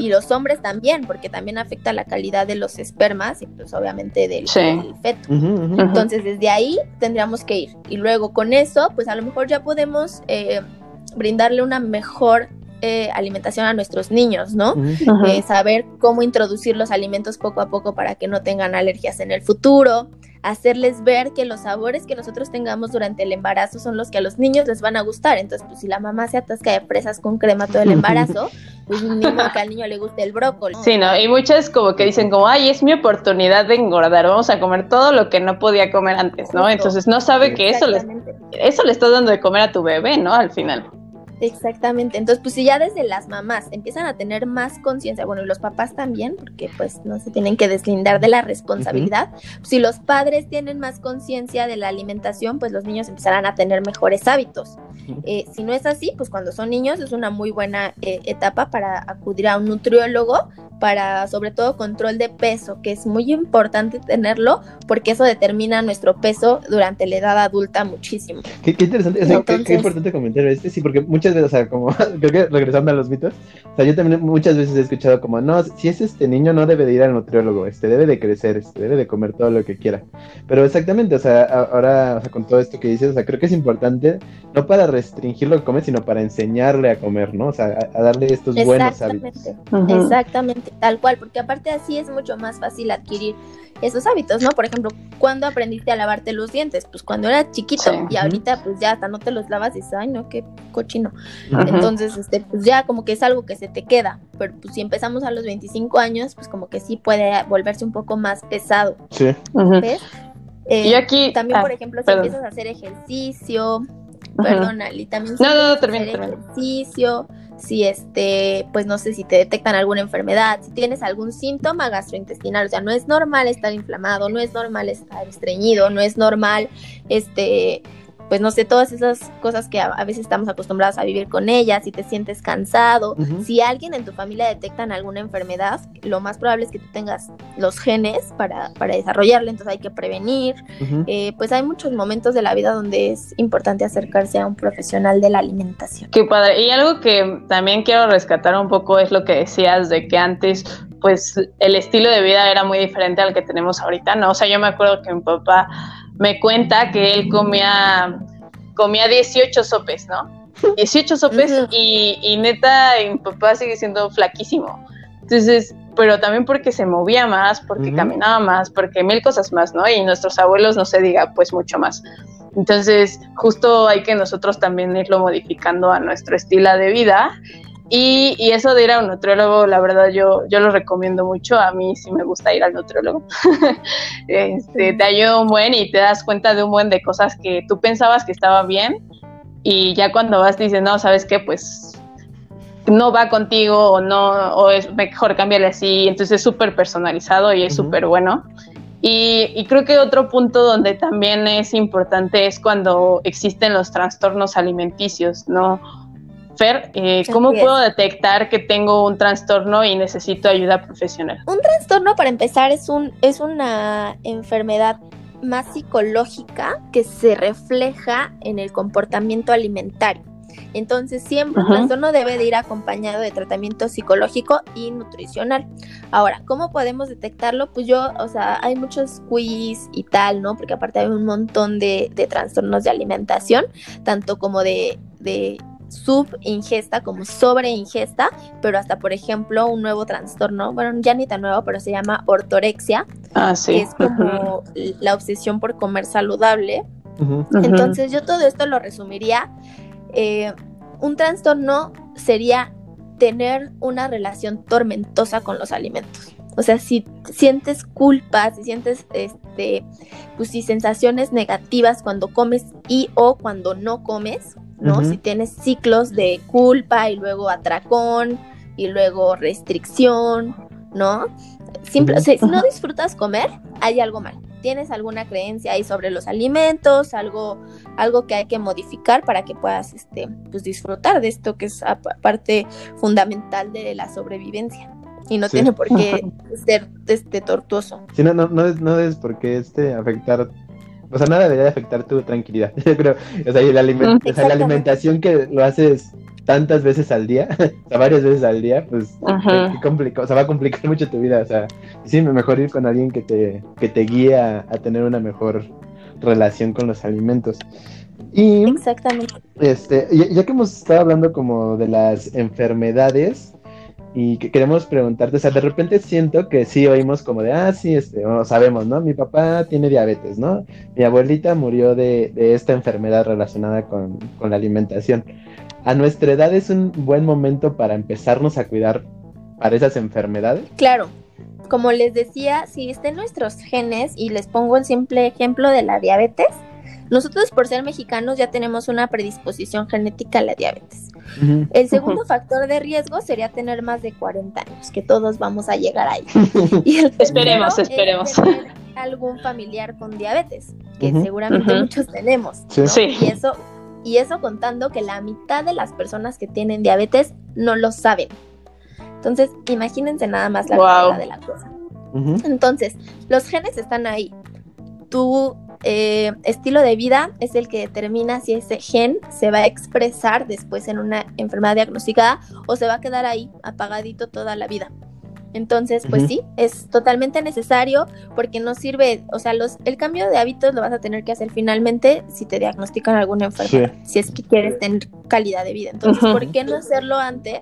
y los hombres también, porque también afecta la calidad de los espermas y pues obviamente del, feto. Entonces desde ahí tendríamos que ir. Y luego con eso, pues a lo mejor ya podemos eh, brindarle una mejor eh, alimentación a nuestros niños, ¿no? Eh, saber cómo introducir los alimentos poco a poco para que no tengan alergias en el futuro, hacerles ver que los sabores que nosotros tengamos durante el embarazo son los que a los niños les van a gustar. Entonces, pues si la mamá se atasca de fresas con crema todo el embarazo, pues ni modo que al niño le guste el brócoli. Sí, ¿no? Y muchas como que dicen como, ay, es mi oportunidad de engordar, vamos a comer todo lo que no podía comer antes, ¿no? Entonces no sabe que eso le, eso le estás dando de comer a tu bebé, ¿no? Al final. Exactamente. Entonces, pues si ya desde las mamás empiezan a tener más conciencia, bueno, y los papás también, porque pues no se tienen que deslindar de la responsabilidad, si los padres tienen más conciencia de la alimentación, pues los niños empezarán a tener mejores hábitos. Eh, si no es así, pues cuando son niños es una muy buena eh, etapa para acudir a un nutriólogo para sobre todo control de peso, que es muy importante tenerlo porque eso determina nuestro peso durante la edad adulta muchísimo. Qué, interesante, o sea, qué, importante comentario este, sí, porque muchas veces, o sea, como creo que regresando a los mitos, o sea, yo también muchas veces he escuchado como, no, si es este niño no debe de ir al nutriólogo, este debe de crecer, este debe de comer todo lo que quiera. Pero exactamente, o sea, ahora, o sea, con todo esto que dices, o sea, creo que es importante no para restringir lo que come, sino para enseñarle a comer, ¿no? O sea, a, darle estos buenos hábitos. Exactamente, tal cual, porque aparte así es mucho más fácil adquirir esos hábitos, ¿no? Por ejemplo, ¿cuándo aprendiste a lavarte los dientes? Pues cuando eras chiquito y ahorita pues ya hasta no te los lavas y dices, ay, no, qué cochino. Entonces, este, pues ya como que es algo que se te queda, pero pues si empezamos a los 25 años, pues como que sí puede volverse un poco más pesado. Sí. ¿Ves? y eh, aquí también, por ah, ejemplo, si empiezas a hacer ejercicio, perdón, Ali, también no, no, no, termina, ejercicio, si este, pues no sé si te detectan alguna enfermedad, si tienes algún síntoma gastrointestinal, o sea, no es normal estar inflamado, no es normal estar estreñido, no es normal este pues no sé, todas esas cosas que a, veces estamos acostumbrados a vivir con ellas, si te sientes cansado, si alguien en tu familia detectan alguna enfermedad, lo más probable es que tú tengas los genes para, para desarrollarla, entonces hay que prevenir. Eh, pues hay muchos momentos de la vida donde es importante acercarse a un profesional de la alimentación. Qué padre. Y algo que también quiero rescatar un poco es lo que decías de que antes pues el estilo de vida era muy diferente al que tenemos ahorita, ¿no? O sea, yo me acuerdo que mi papá me cuenta que él comía, comía 18 sopes, ¿no? 18 sopes y, neta, mi papá sigue siendo flaquísimo. Entonces, pero también porque se movía más, porque caminaba más, porque mil cosas más, ¿no? Y nuestros abuelos, no se diga, pues mucho más. Entonces, justo hay que nosotros también irlo modificando a nuestro estilo de vida y, y, eso de ir a un nutriólogo, la verdad, yo, yo lo recomiendo mucho. A mí sí me gusta ir al nutriólogo. este, te ayuda un buen y te das cuenta de un buen de cosas que tú pensabas que estaban bien. Y ya cuando vas te dicen, no, ¿sabes qué? Pues no va contigo o no, o es mejor cambiarle así. Entonces es súper personalizado y es súper bueno. Y, y, creo que otro punto donde también es importante es cuando existen los trastornos alimenticios, ¿no? Fer, eh, ¿cómo puedo detectar que tengo un trastorno y necesito ayuda profesional? Un trastorno, para empezar, es, un, es una enfermedad más psicológica que se refleja en el comportamiento alimentario. Entonces siempre un trastorno debe de ir acompañado de tratamiento psicológico y nutricional. Ahora, ¿cómo podemos detectarlo? Pues yo, o sea, hay muchos quiz y tal, ¿no? Porque aparte hay un montón de, de trastornos de alimentación, tanto como de, de subingesta como sobreingesta, pero hasta por ejemplo un nuevo trastorno, bueno, ya ni tan nuevo, pero se llama ortorexia, ah, sí. que es como la obsesión por comer saludable. Entonces yo todo esto lo resumiría. Eh, un trastorno sería tener una relación tormentosa con los alimentos. O sea, si sientes culpa, si sientes este, pues sí, sensaciones negativas cuando comes y o cuando no comes, ¿no? Si tienes ciclos de culpa y luego atracón y luego restricción, ¿no? Simple, si no disfrutas comer, hay algo mal. tienes alguna creencia ahí sobre los alimentos, algo, algo que hay que modificar para que puedas este, pues, disfrutar de esto que es parte fundamental de la sobrevivencia. Y no tiene por qué ser este tortuoso. Sí, no, no, no, es, no es por qué este afectar o sea, nada debería afectar tu tranquilidad. Yo creo, o sea, la, la alimentación que lo haces tantas veces al día, o sea, varias veces al día, pues complica, o sea, va a complicar mucho tu vida, o sea, sí, mejor ir con alguien que te, que te guíe a, tener una mejor relación con los alimentos. Y, Exactamente. Este, ya, que hemos estado hablando como de las enfermedades, y que queremos preguntarte, o sea, de repente siento que sí oímos como de, ah, sí, este, o sabemos, ¿no? Mi papá tiene diabetes, ¿no? Mi abuelita murió de, de esta enfermedad relacionada con, con, la alimentación a nuestra edad es un buen momento para empezarnos a cuidar para esas enfermedades? Claro. Como les decía, si estén nuestros genes, y les pongo el simple ejemplo de la diabetes, nosotros por ser mexicanos ya tenemos una predisposición genética a la diabetes. El segundo factor de riesgo sería tener más de 40 años, que todos vamos a llegar ahí. y esperemos, esperemos. algún familiar con diabetes, que seguramente muchos tenemos. Sí. Y eso y eso contando que la mitad de las personas que tienen diabetes no lo saben. Entonces, imagínense nada más la wow. de la cosa. Entonces, los genes están ahí. Tu eh, estilo de vida es el que determina si ese gen se va a expresar después en una enfermedad diagnosticada o se va a quedar ahí apagadito toda la vida. Entonces, pues sí, es totalmente necesario porque no sirve, o sea, los, el cambio de hábitos lo vas a tener que hacer finalmente si te diagnostican alguna enfermedad, si es que quieres tener calidad de vida. Entonces, ¿por qué no hacerlo antes?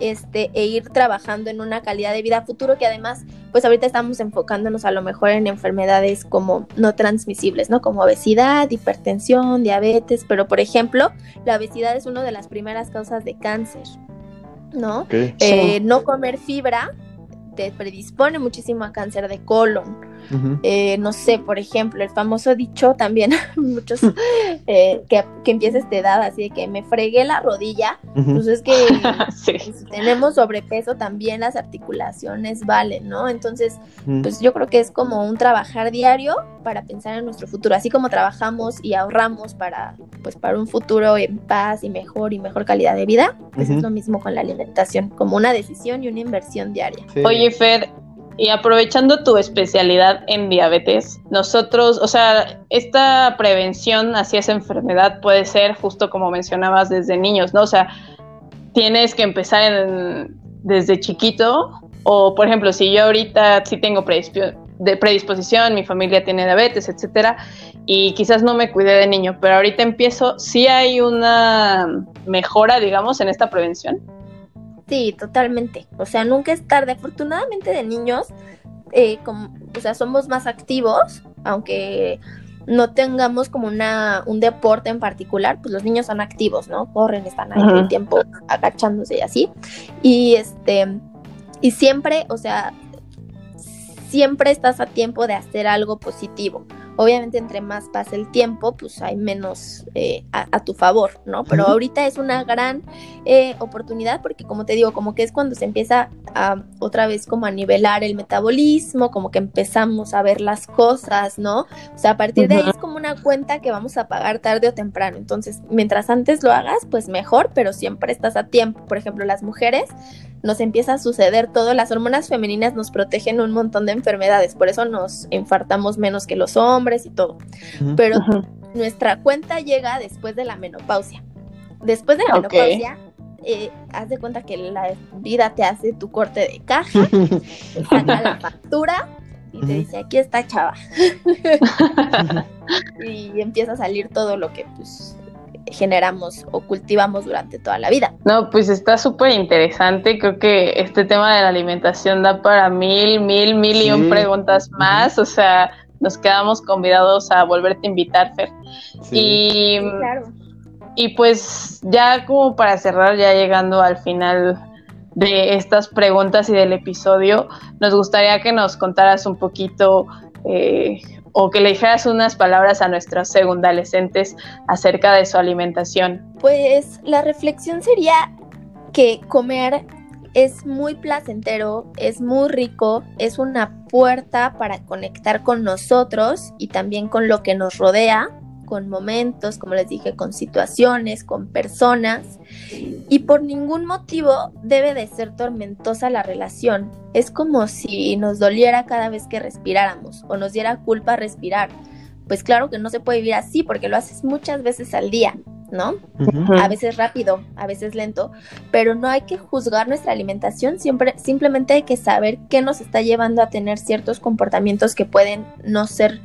Este, e ir trabajando en una calidad de vida futuro que además, pues ahorita estamos enfocándonos a lo mejor en enfermedades como no transmisibles, ¿no? Como obesidad, hipertensión, diabetes, pero por ejemplo, la obesidad es una de las primeras causas de cáncer. ¿no? Eh, no comer fibra te predispone muchísimo a cáncer de colon. Eh, no sé, por ejemplo, el famoso dicho también, muchos eh, que, que empieza esta edad, así de que me fregué la rodilla, pues es que si tenemos sobrepeso también las articulaciones valen, ¿no? Entonces, pues yo creo que es como un trabajar diario para pensar en nuestro futuro, así como trabajamos y ahorramos para, pues, para un futuro en paz y mejor y mejor calidad de vida, pues es lo mismo con la alimentación, como una decisión y una inversión diaria. Oye, Fer, y aprovechando tu especialidad en diabetes, nosotros, o sea, esta prevención hacia esa enfermedad puede ser justo como mencionabas desde niños, ¿no? O sea, tienes que empezar desde chiquito o, por ejemplo, si yo ahorita sí tengo de predisposición, mi familia tiene diabetes, etcétera, y quizás no me cuidé de niño, pero ahorita empiezo, sí hay una mejora, digamos, en esta prevención. Sí, totalmente. O sea, nunca es tarde. Afortunadamente de niños, eh, como, o sea, somos más activos, aunque no tengamos como una, un deporte en particular, pues los niños son activos, ¿no? Corren, están ahí todo el tiempo agachándose y así. Y este, y siempre, o sea, siempre estás a tiempo de hacer algo positivo. Obviamente entre más pasa el tiempo, pues hay menos eh, a, tu favor, ¿no? Pero ahorita es una gran eh, oportunidad porque como te digo, como que es cuando se empieza a otra vez como a nivelar el metabolismo, como que empezamos a ver las cosas, ¿no? O sea, a partir de ahí es como una cuenta que vamos a pagar tarde o temprano. Entonces, mientras antes lo hagas, pues mejor, pero siempre estás a tiempo. Por ejemplo, las mujeres nos empieza a suceder todo, las hormonas femeninas nos protegen un montón de enfermedades, por eso nos infartamos menos que los hombres y todo. Pero nuestra cuenta llega después de la menopausia. Después de la menopausia, eh, haz de cuenta que la vida te hace tu corte de caja, te saca la factura y te dice, aquí está chava. y empieza a salir todo lo que pues generamos o cultivamos durante toda la vida. No, pues está súper interesante. Creo que este tema de la alimentación da para mil, mil, mil y un preguntas más. O sea, nos quedamos convidados a volverte a invitar, Fer. Y, y pues ya como para cerrar, ya llegando al final de estas preguntas y del episodio, nos gustaría que nos contaras un poquito eh, o que le dijeras unas palabras a nuestros segundalescentes acerca de su alimentación? Pues la reflexión sería que comer es muy placentero, es muy rico, es una puerta para conectar con nosotros y también con lo que nos rodea, con momentos, como les dije, con situaciones, con personas. Y por ningún motivo debe de ser tormentosa la relación. Es como si nos doliera cada vez que respiráramos o nos diera culpa respirar. Pues claro que no se puede vivir así porque lo haces muchas veces al día. ¿No? A veces rápido, a veces lento, pero no hay que juzgar nuestra alimentación, siempre, simplemente hay que saber qué nos está llevando a tener ciertos comportamientos que pueden no ser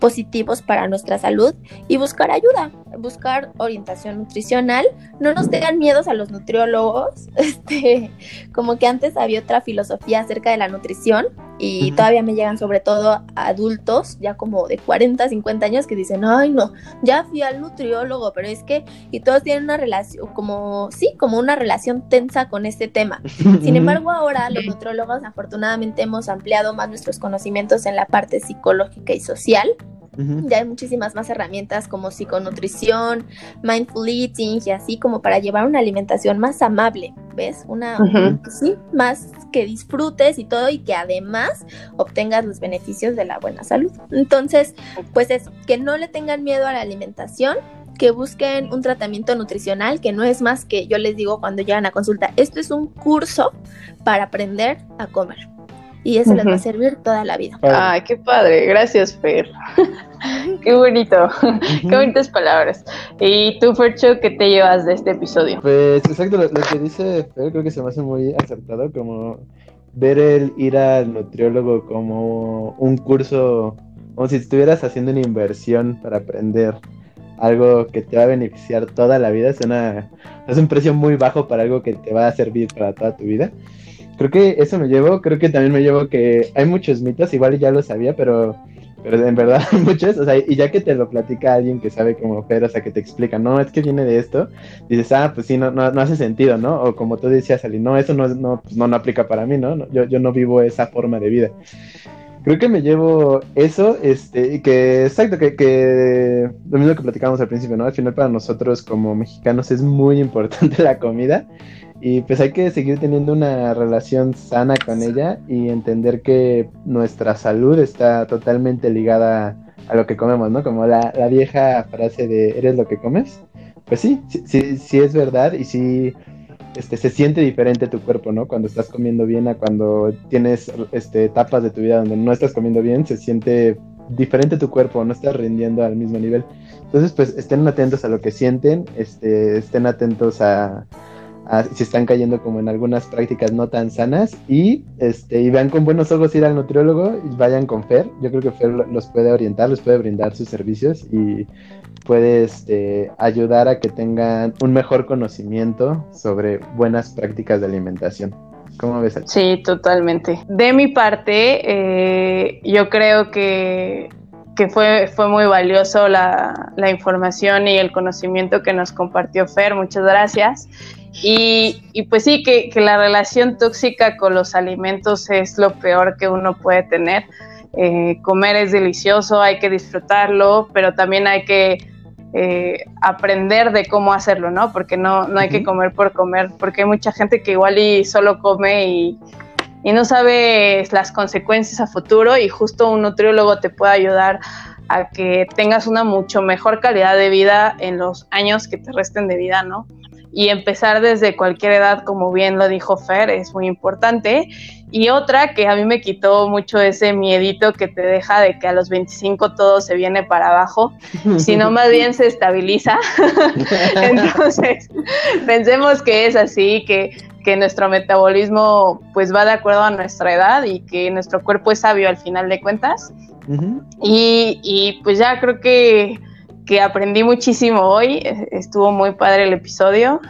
positivos para nuestra salud y buscar ayuda, buscar orientación nutricional. No nos tengan miedos a los nutriólogos, este, como que antes había otra filosofía acerca de la nutrición y todavía me llegan sobre todo adultos ya como de 40, 50 años que dicen, ay no, ya fui al nutriólogo, pero es que, y todos tienen una relación, como, sí, como una relación tensa con este tema. Sin embargo, ahora los nutriólogos afortunadamente hemos ampliado más nuestros conocimientos en la parte psicológica y social ya hay muchísimas más herramientas como psiconutrición, mindful eating y así como para llevar una alimentación más amable, ¿ves? Una, sí, más que disfrutes y todo y que además obtengas los beneficios de la buena salud. Entonces, pues es que no le tengan miedo a la alimentación, que busquen un tratamiento nutricional, que no es más que yo les digo cuando llegan a consulta, esto es un curso para aprender a comer y eso les va a servir toda la vida. Ay, qué padre, gracias Fer. qué bonito, qué bonitas palabras. ¿Y tú, Fercho, qué te llevas de este episodio? Pues exacto, lo, que dice Fer creo que se me hace muy acertado, como ver el ir al nutriólogo como un curso, como si estuvieras haciendo una inversión para aprender algo que te va a beneficiar toda la vida. Es, una, es un precio muy bajo para algo que te va a servir para toda tu vida creo que eso me llevo, creo que también me llevo que hay muchos mitos, igual ya lo sabía, pero, pero en verdad muchos, o sea, y ya que te lo platica alguien que sabe como Fer, o sea, que te explica, no, es que viene de esto, dices, ah, pues sí, no, no, no hace sentido, ¿no? O como tú decías, Ali, no, eso no, no, pues no, no aplica para mí, ¿no? Yo, yo no vivo esa forma de vida creo que me llevo eso, este, y que, exacto, que, que lo mismo que platicábamos al principio, ¿no? Al final para nosotros como mexicanos es muy importante la comida y pues hay que seguir teniendo una relación sana con ella y entender que nuestra salud está totalmente ligada a lo que comemos, ¿no? Como la, la vieja frase de ¿eres lo que comes? Pues sí, sí, sí, es verdad y sí este, se siente diferente tu cuerpo, ¿no? Cuando estás comiendo bien a cuando tienes este, etapas de tu vida donde no estás comiendo bien, se siente diferente tu cuerpo, no estás rindiendo al mismo nivel. Entonces, pues estén atentos a lo que sienten, este, estén atentos a, si están cayendo como en algunas prácticas no tan sanas y este y vean con buenos ojos ir al nutriólogo y vayan con Fer. Yo creo que Fer los puede orientar, les puede brindar sus servicios y puede este, ayudar a que tengan un mejor conocimiento sobre buenas prácticas de alimentación. ¿Cómo ves? Sí, totalmente. De mi parte, eh, yo creo que que fue, fue muy valioso la, la, información y el conocimiento que nos compartió Fer. Muchas gracias. Y, y pues sí, que, que, la relación tóxica con los alimentos es lo peor que uno puede tener. Eh, comer es delicioso, hay que disfrutarlo, pero también hay que eh, aprender de cómo hacerlo, ¿no? Porque no, no hay que comer por comer, porque hay mucha gente que igual y solo come y y no sabes las consecuencias a futuro y justo un nutriólogo te puede ayudar a que tengas una mucho mejor calidad de vida en los años que te resten de vida, ¿no? Y empezar desde cualquier edad, como bien lo dijo Fer, es muy importante. Y otra que a mí me quitó mucho ese miedito que te deja de que a los 25 todo se viene para abajo, sino más bien se estabiliza. Entonces, pensemos que es así, que que nuestro metabolismo pues va de acuerdo a nuestra edad y que nuestro cuerpo es sabio al final de cuentas. y, y, pues ya creo que, que aprendí muchísimo hoy, estuvo muy padre el episodio.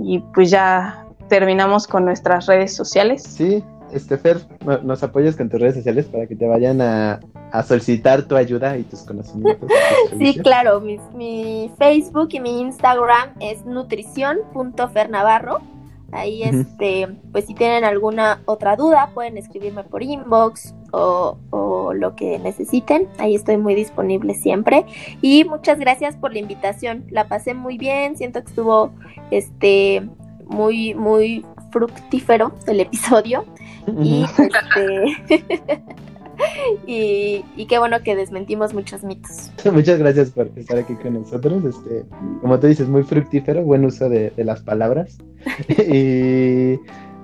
Y pues ya terminamos con nuestras redes sociales. Sí, este Fer, nos apoyas con tus redes sociales para que te vayan a, a solicitar tu ayuda y tus conocimientos. sí, claro, mi, mi, Facebook y mi Instagram es nutrición.fernavarro Ahí, este, pues si tienen alguna otra duda, pueden escribirme por inbox o, o, lo que necesiten. Ahí estoy muy disponible siempre. Y muchas gracias por la invitación. La pasé muy bien. Siento que estuvo, este, muy, muy fructífero el episodio. Y este. y, qué bueno que desmentimos muchos mitos. Muchas gracias por estar aquí con nosotros. Este, como tú dices, muy fructífero, buen uso de, las palabras. y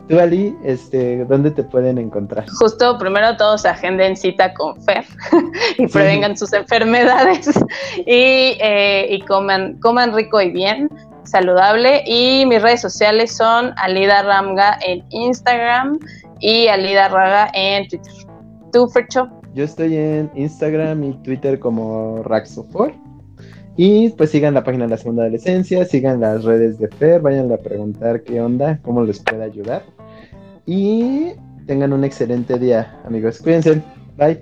tú, Ali, este, ¿dónde te pueden encontrar? Justo, primero todos agenden cita con Fer y prevengan sus enfermedades y, eh, y coman, coman rico y bien saludable y mis redes sociales son Alida Ramga en Instagram y Alida Raga en Twitter. ¿Tú, Fercho? Yo estoy en Instagram y Twitter como Raxofor. Y pues sigan la página de la segunda adolescencia, sigan las redes de Fer, vayan a preguntar qué onda, cómo les puede ayudar. Y tengan un excelente día, amigos. Cuídense. Bye.